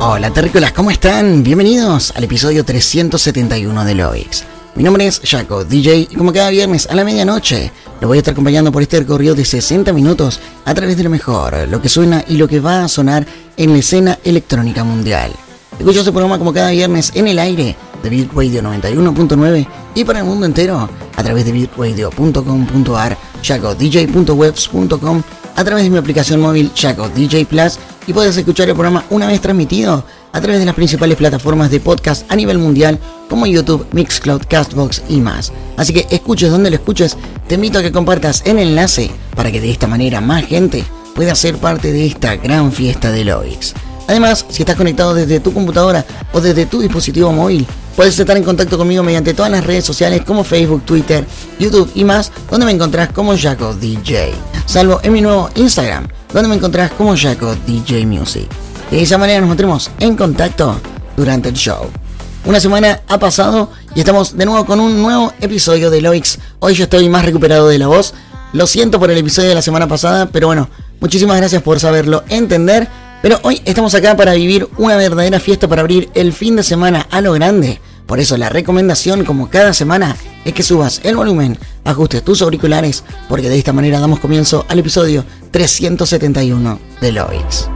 Hola terrícolas, ¿cómo están? Bienvenidos al episodio 371 de Loix. Mi nombre es Jaco, DJ, y como cada viernes a la medianoche, lo voy a estar acompañando por este recorrido de 60 minutos a través de lo mejor, lo que suena y lo que va a sonar en la escena electrónica mundial. Escucho este programa como cada viernes en el aire de Beat Radio 91.9 y para el mundo entero a través de beatradio.com.ar, jacodj.webs.com, a través de mi aplicación móvil Jaco DJ Plus y puedes escuchar el programa una vez transmitido a través de las principales plataformas de podcast a nivel mundial como YouTube, Mixcloud, Castbox y más. Así que escuches donde lo escuches, te invito a que compartas el enlace para que de esta manera más gente pueda ser parte de esta gran fiesta de Loix. Además, si estás conectado desde tu computadora o desde tu dispositivo móvil, puedes estar en contacto conmigo mediante todas las redes sociales como Facebook, Twitter, YouTube y más, donde me encontrás como Jaco DJ. Salvo en mi nuevo Instagram, donde me encontrás como Jaco DJ Music. De esa manera nos mantendremos en contacto durante el show. Una semana ha pasado y estamos de nuevo con un nuevo episodio de Loix. Hoy yo estoy más recuperado de la voz. Lo siento por el episodio de la semana pasada, pero bueno, muchísimas gracias por saberlo entender. Pero hoy estamos acá para vivir una verdadera fiesta para abrir el fin de semana a lo grande. Por eso la recomendación, como cada semana, es que subas el volumen, ajustes tus auriculares, porque de esta manera damos comienzo al episodio 371 de Loix.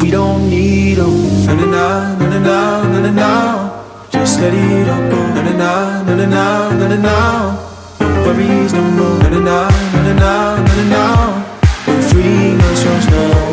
we don't need them. Na na na, na na na, na na na. Just let it all go. Na na na, na na na, na na na. No worries no more. Na na na, na na na, na na. We're free no stress, no.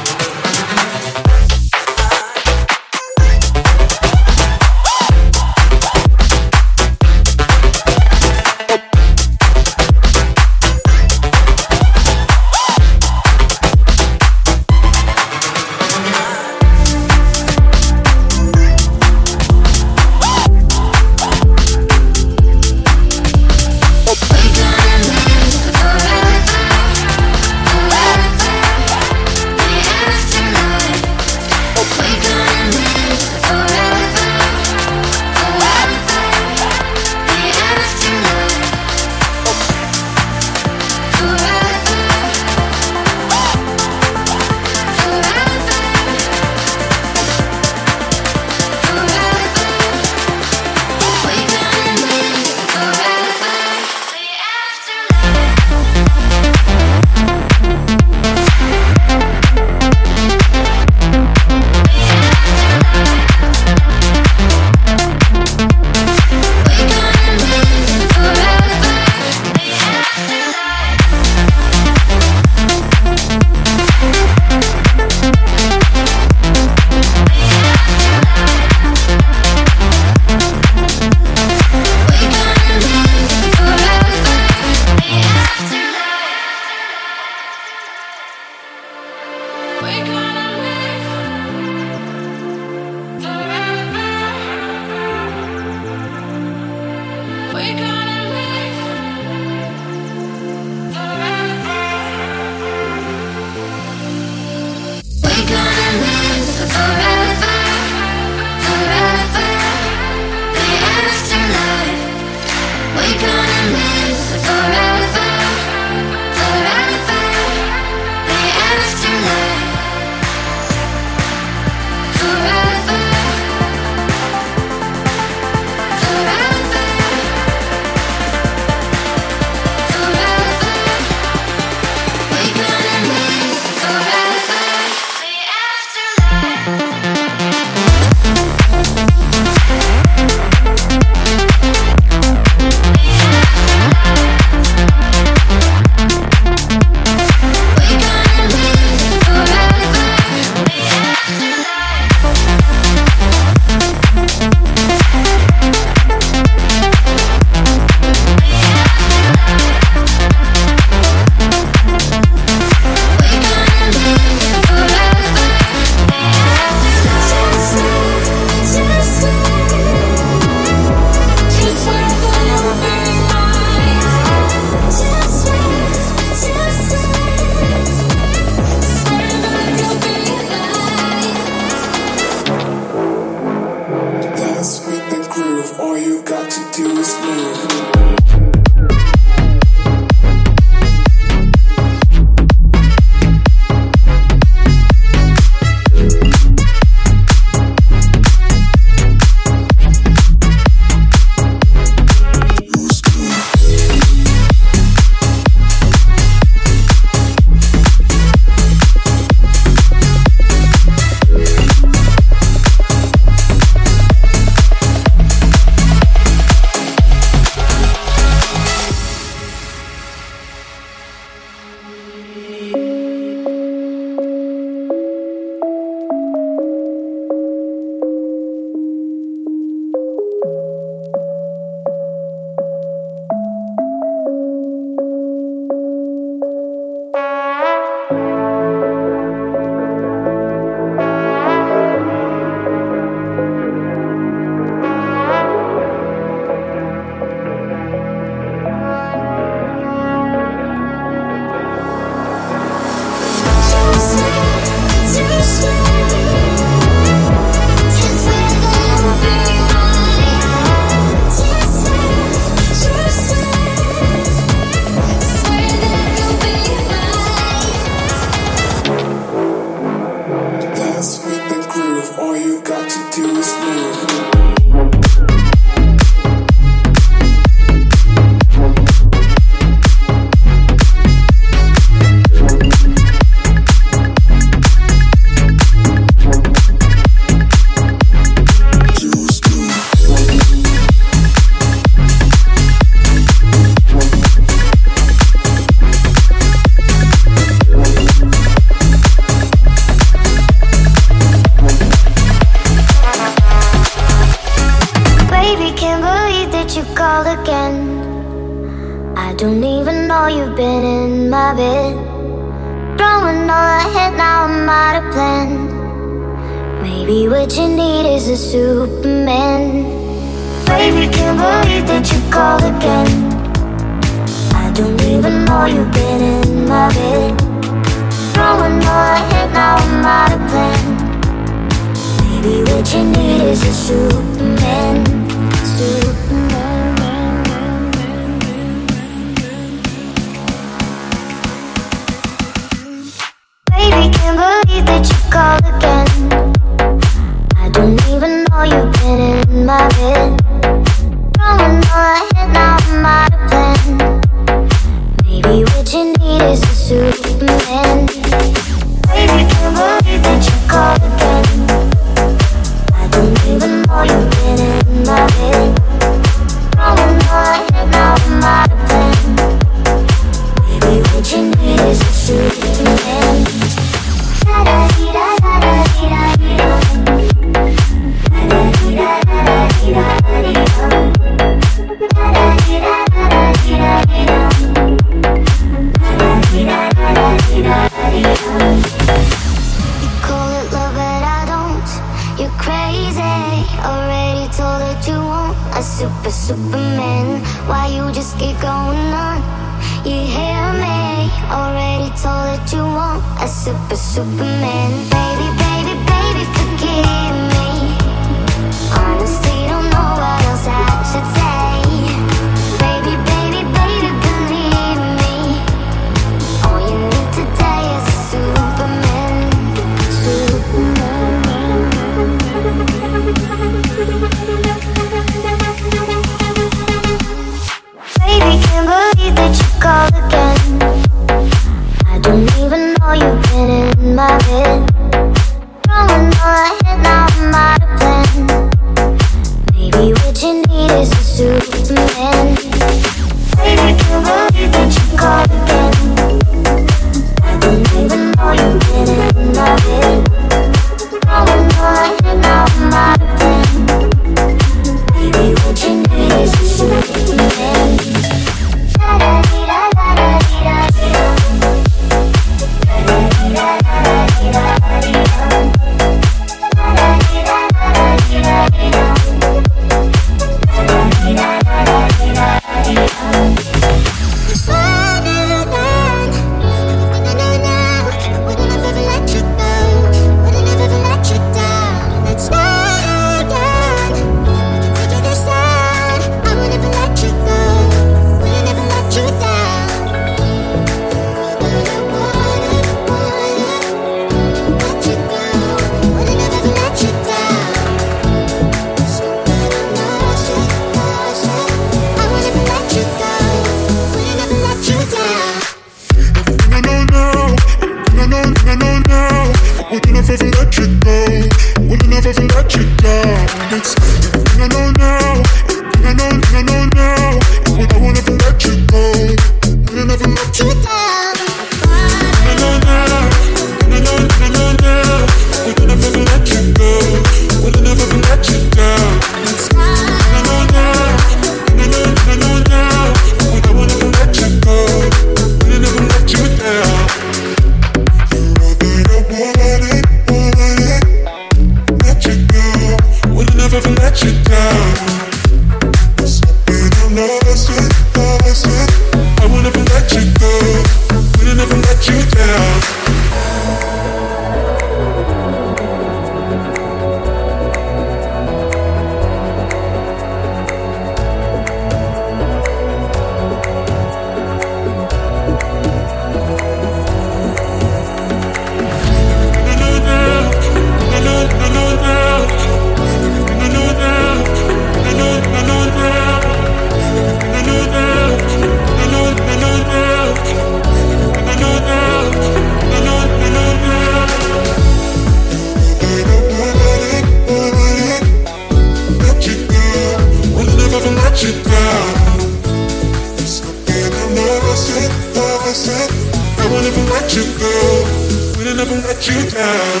never let you down.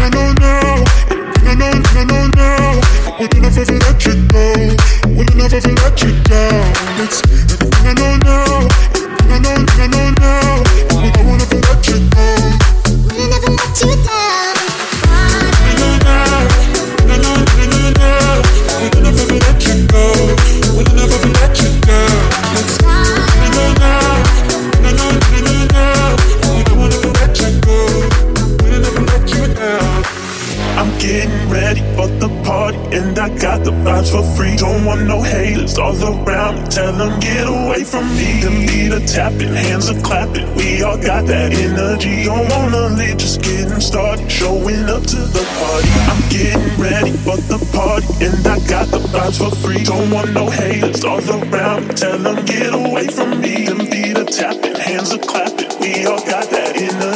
I would never let you never let you down. It's that energy. Don't wanna leave, just getting started. Showing up to the party. I'm getting ready for the party, and I got the vibes for free. Don't want no haters all around. Tell them get away from me. And be the tapping, hands are clapping. We all got that energy.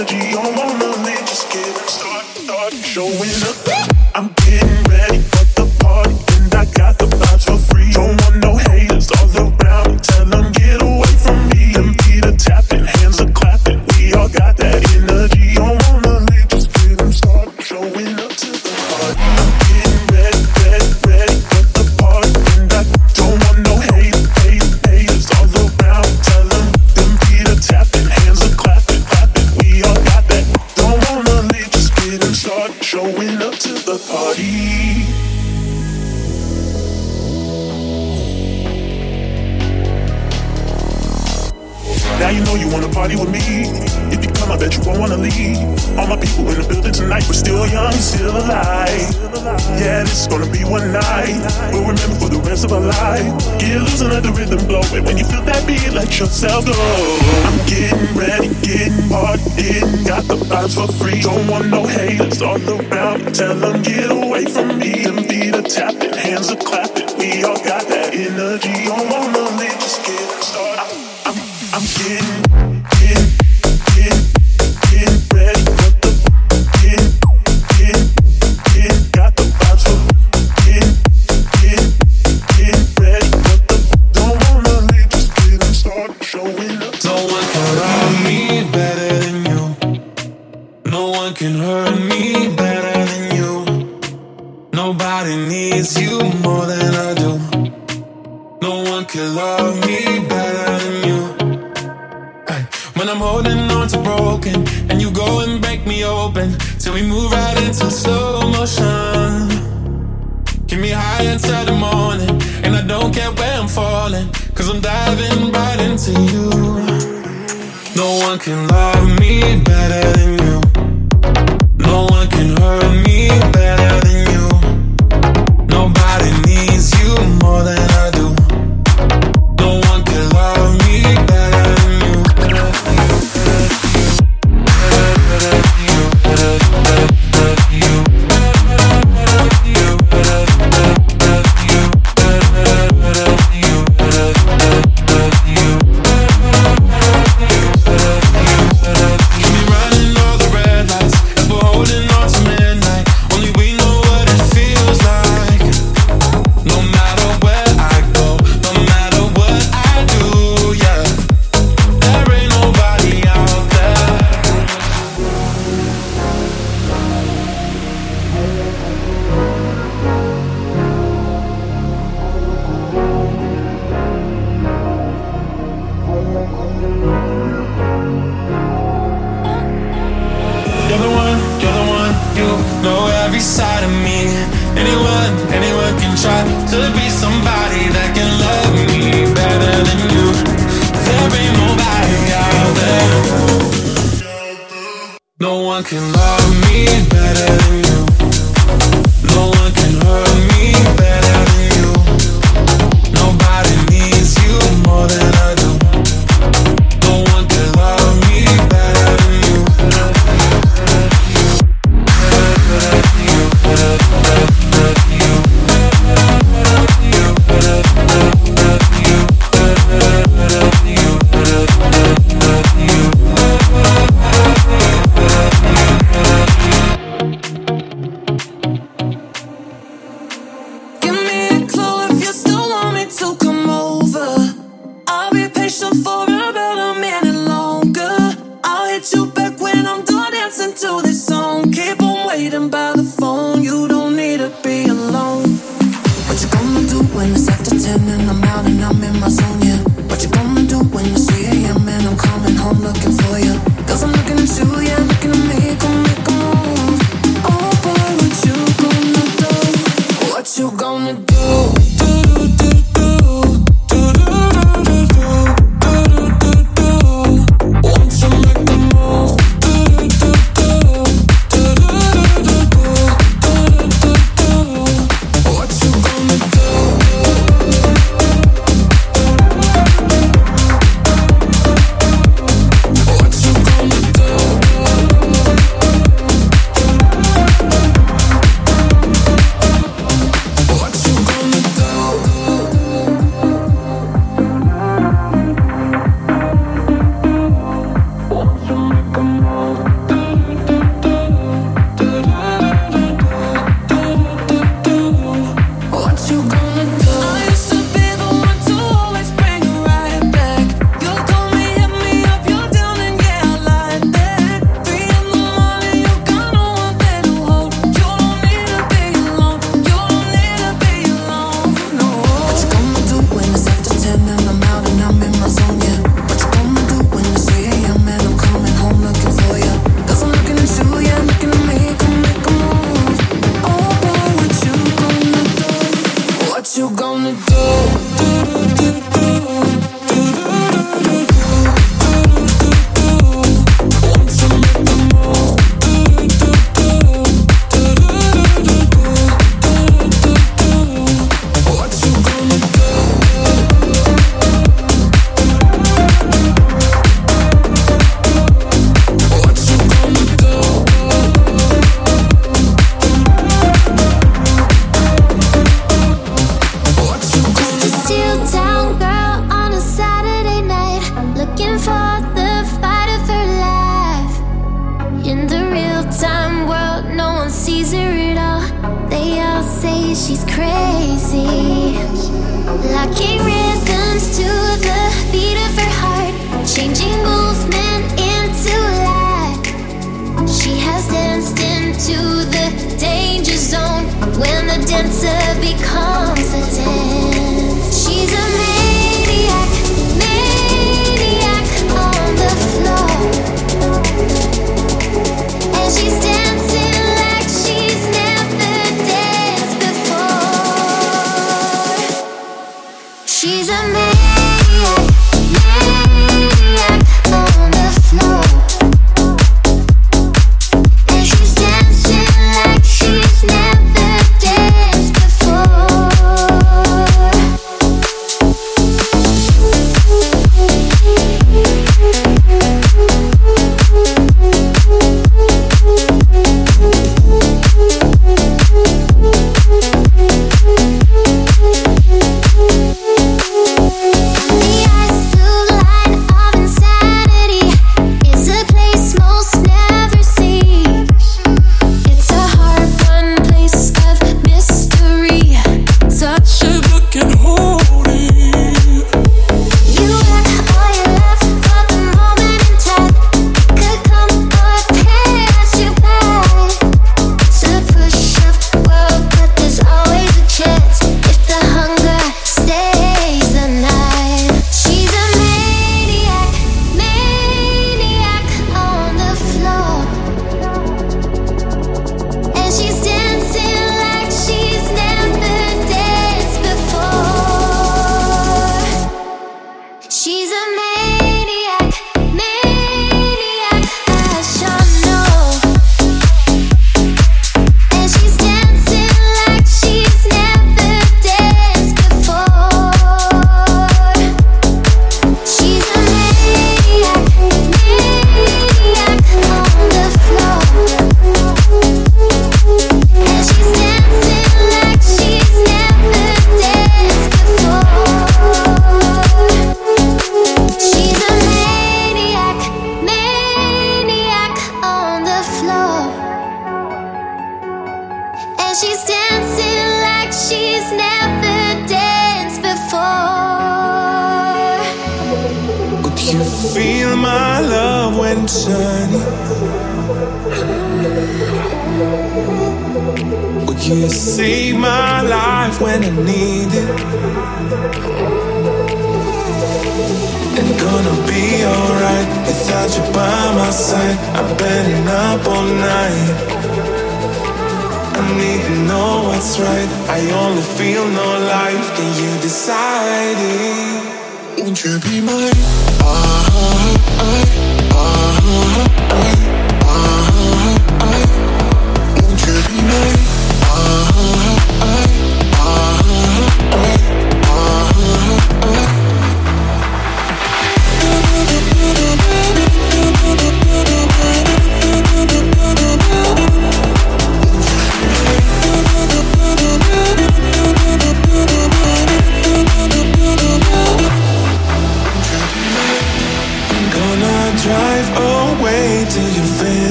getting ready, getting hard, getting got the vibes for free. Don't want no haters all around. Tell them get away from me. Them feet are tapping, hands are clapping. We all got that energy. Don't wanna live, just get started. I'm, I'm, I'm getting. she's dancing like she's never danced before. Could you feel my love when shining? Could you save my life when I need it? And gonna be alright without you by my side. I've been up all night need to know what's right. I only feel no life. Can you decide it? Won't you be mine? Uh-huh, uh-huh, uh-huh,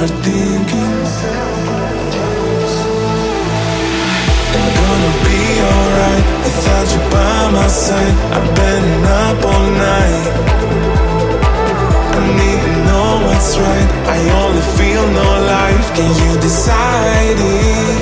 I'm gonna be alright without you by my side. I've been up all night. I need to know what's right. I only feel no life. Can you decide it?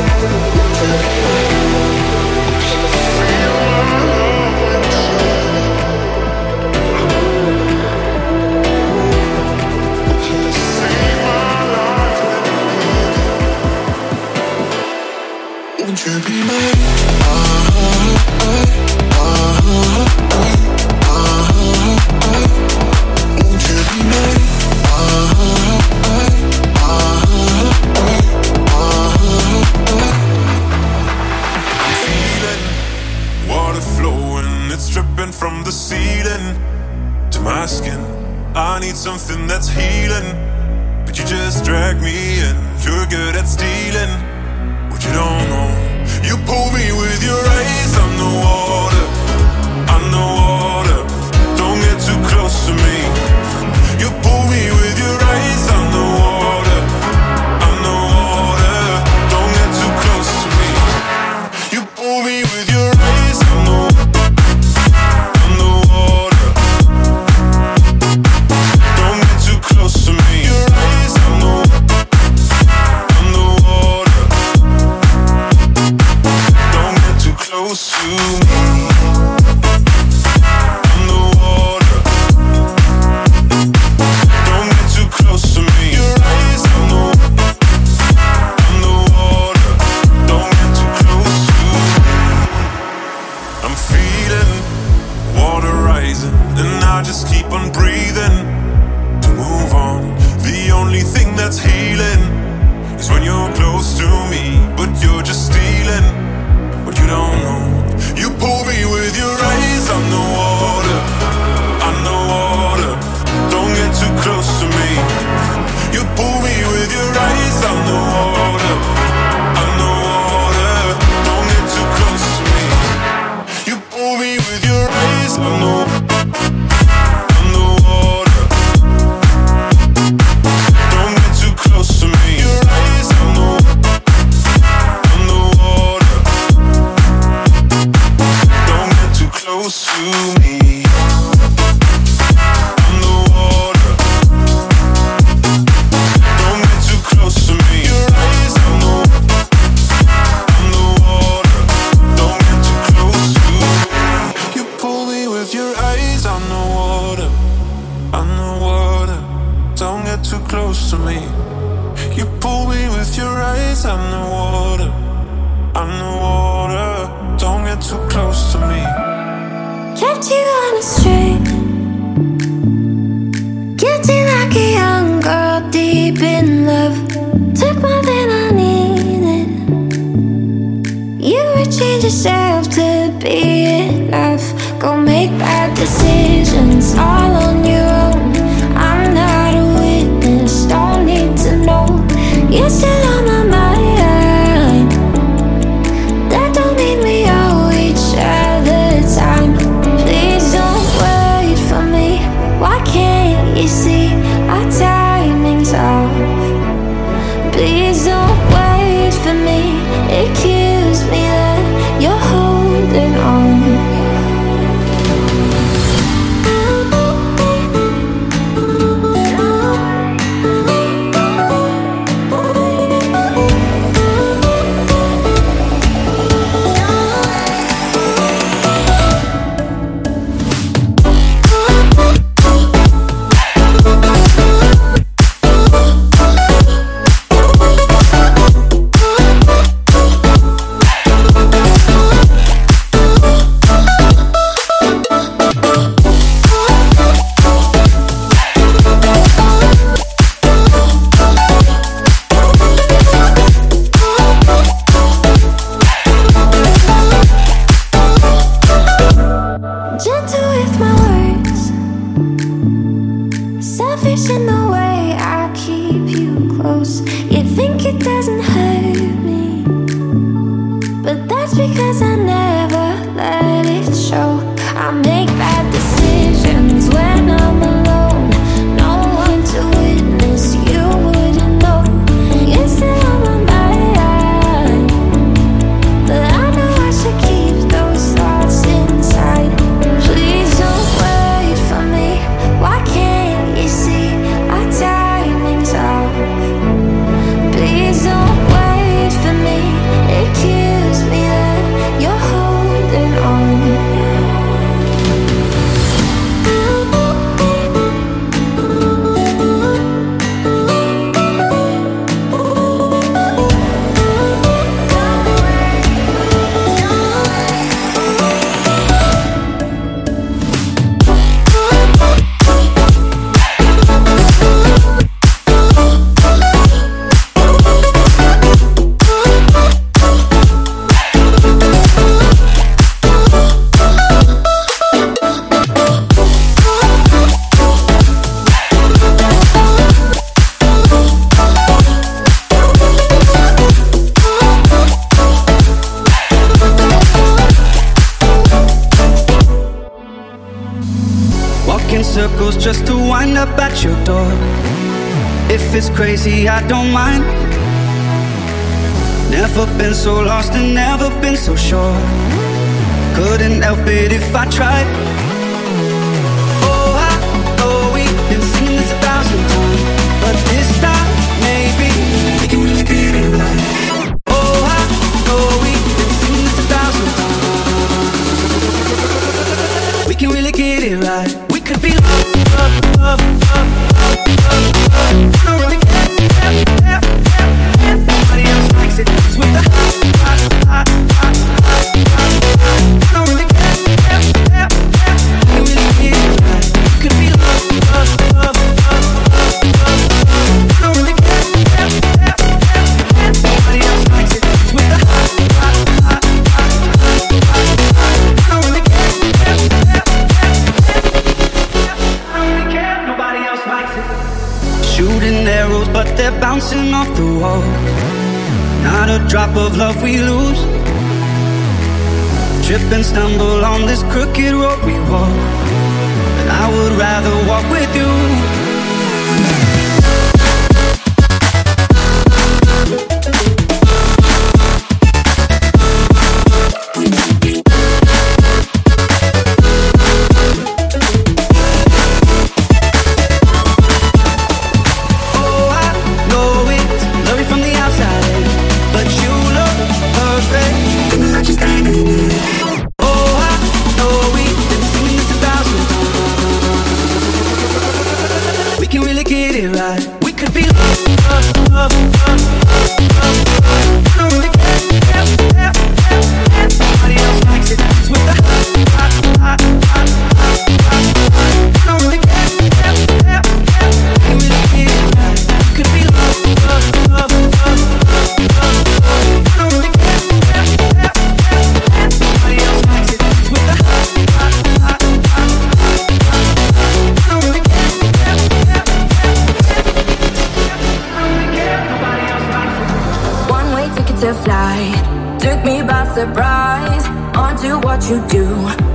to fly. Took me by surprise, onto what you do.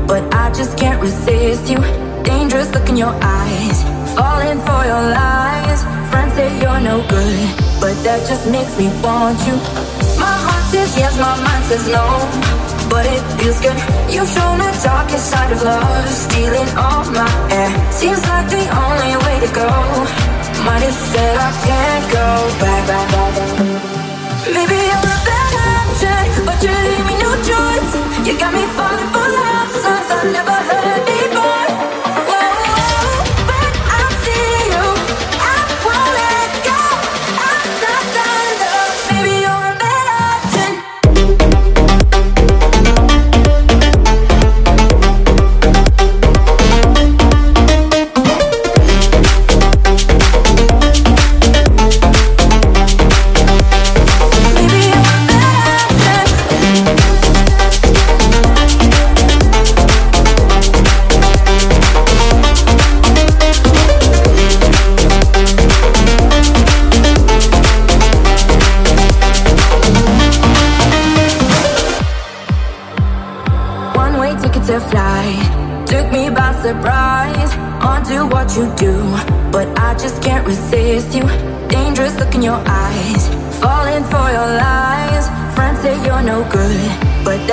But I just can't resist you. Dangerous look in your eyes, falling for your lies. Friends say you're no good, but that just makes me want you. My heart says yes, my mind says no. But it feels good. You've shown the darkest side of love, stealing all my air. Seems like the only way to go. Might have said I can't go back, back, back, back. You got me falling for love songs I've never heard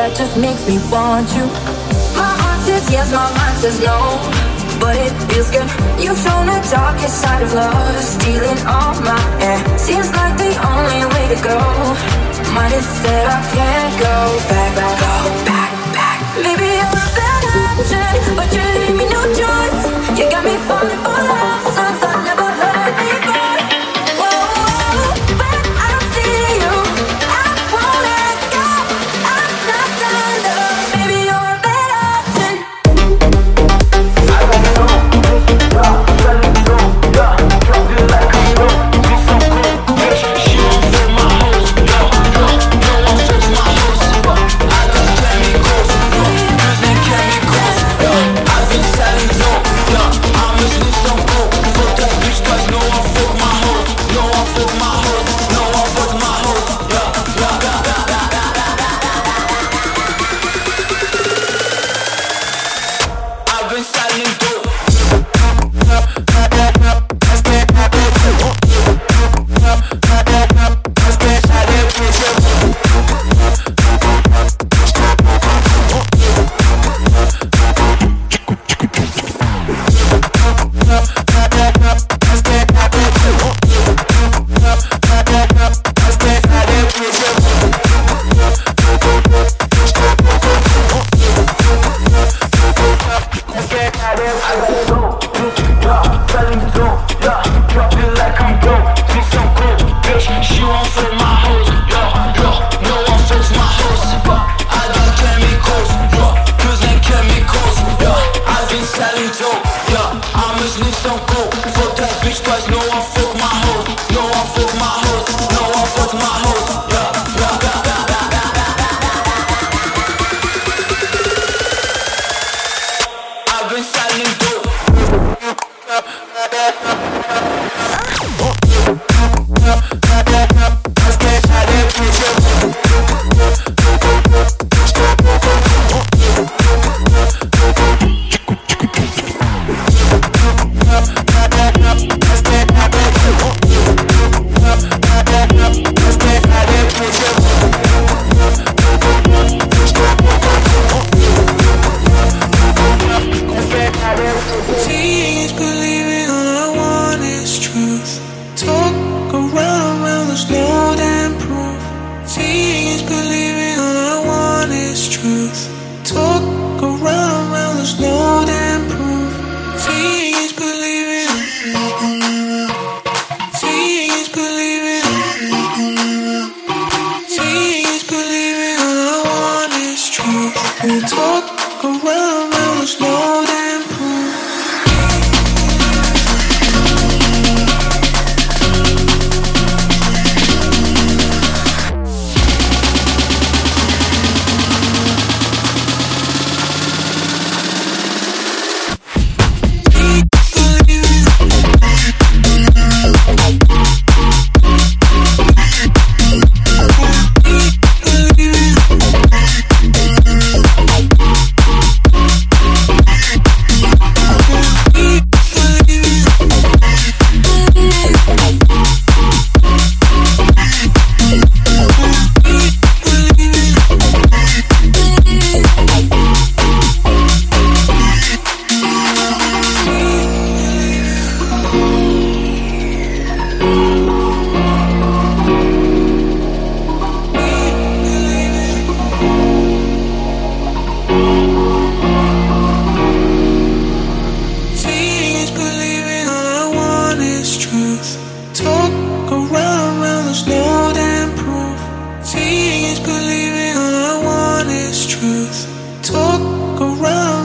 that just makes me want you. My heart says yes, my mind says no, but it feels good. You've shown the darkest side of love, stealing all my air. Seems like the only way to go. Might have said I can't go back, back, go back, back. Maybe you're a bad option, but you leave me no choice. You got me falling for love, around.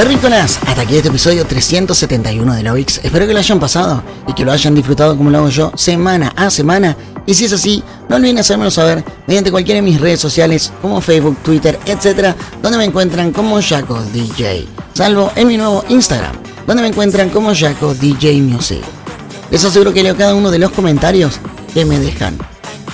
Terrícolas, hasta aquí este episodio 371 de Lovix. Espero que lo hayan pasado y que lo hayan disfrutado como lo hago yo semana a semana. Y si es así, no olviden hacérmelo saber mediante cualquiera de mis redes sociales como Facebook, Twitter, etcétera, donde me encuentran como Jaco DJ. Salvo en mi nuevo Instagram, donde me encuentran como Jaco DJ Music. Les aseguro que leo cada uno de los comentarios que me dejan.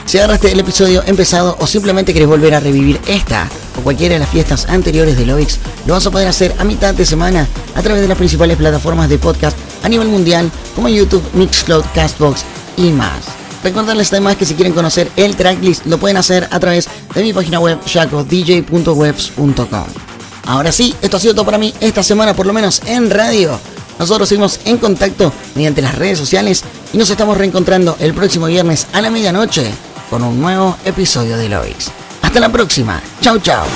Si agarraste el episodio empezado o simplemente querés volver a revivir esta o cualquiera de las fiestas anteriores de Lovix, lo vas a poder hacer a mitad de semana a través de las principales plataformas de podcast a nivel mundial como YouTube, Mixcloud, Castbox y más. Recordarles además que si quieren conocer el tracklist lo pueden hacer a través de mi página web jacodj.webs.com. Ahora sí, esto ha sido todo para mí esta semana, por lo menos en radio. Nosotros seguimos en contacto mediante las redes sociales y nos estamos reencontrando el próximo viernes a la medianoche con un nuevo episodio de Loix. Hasta la próxima. Chao, chao.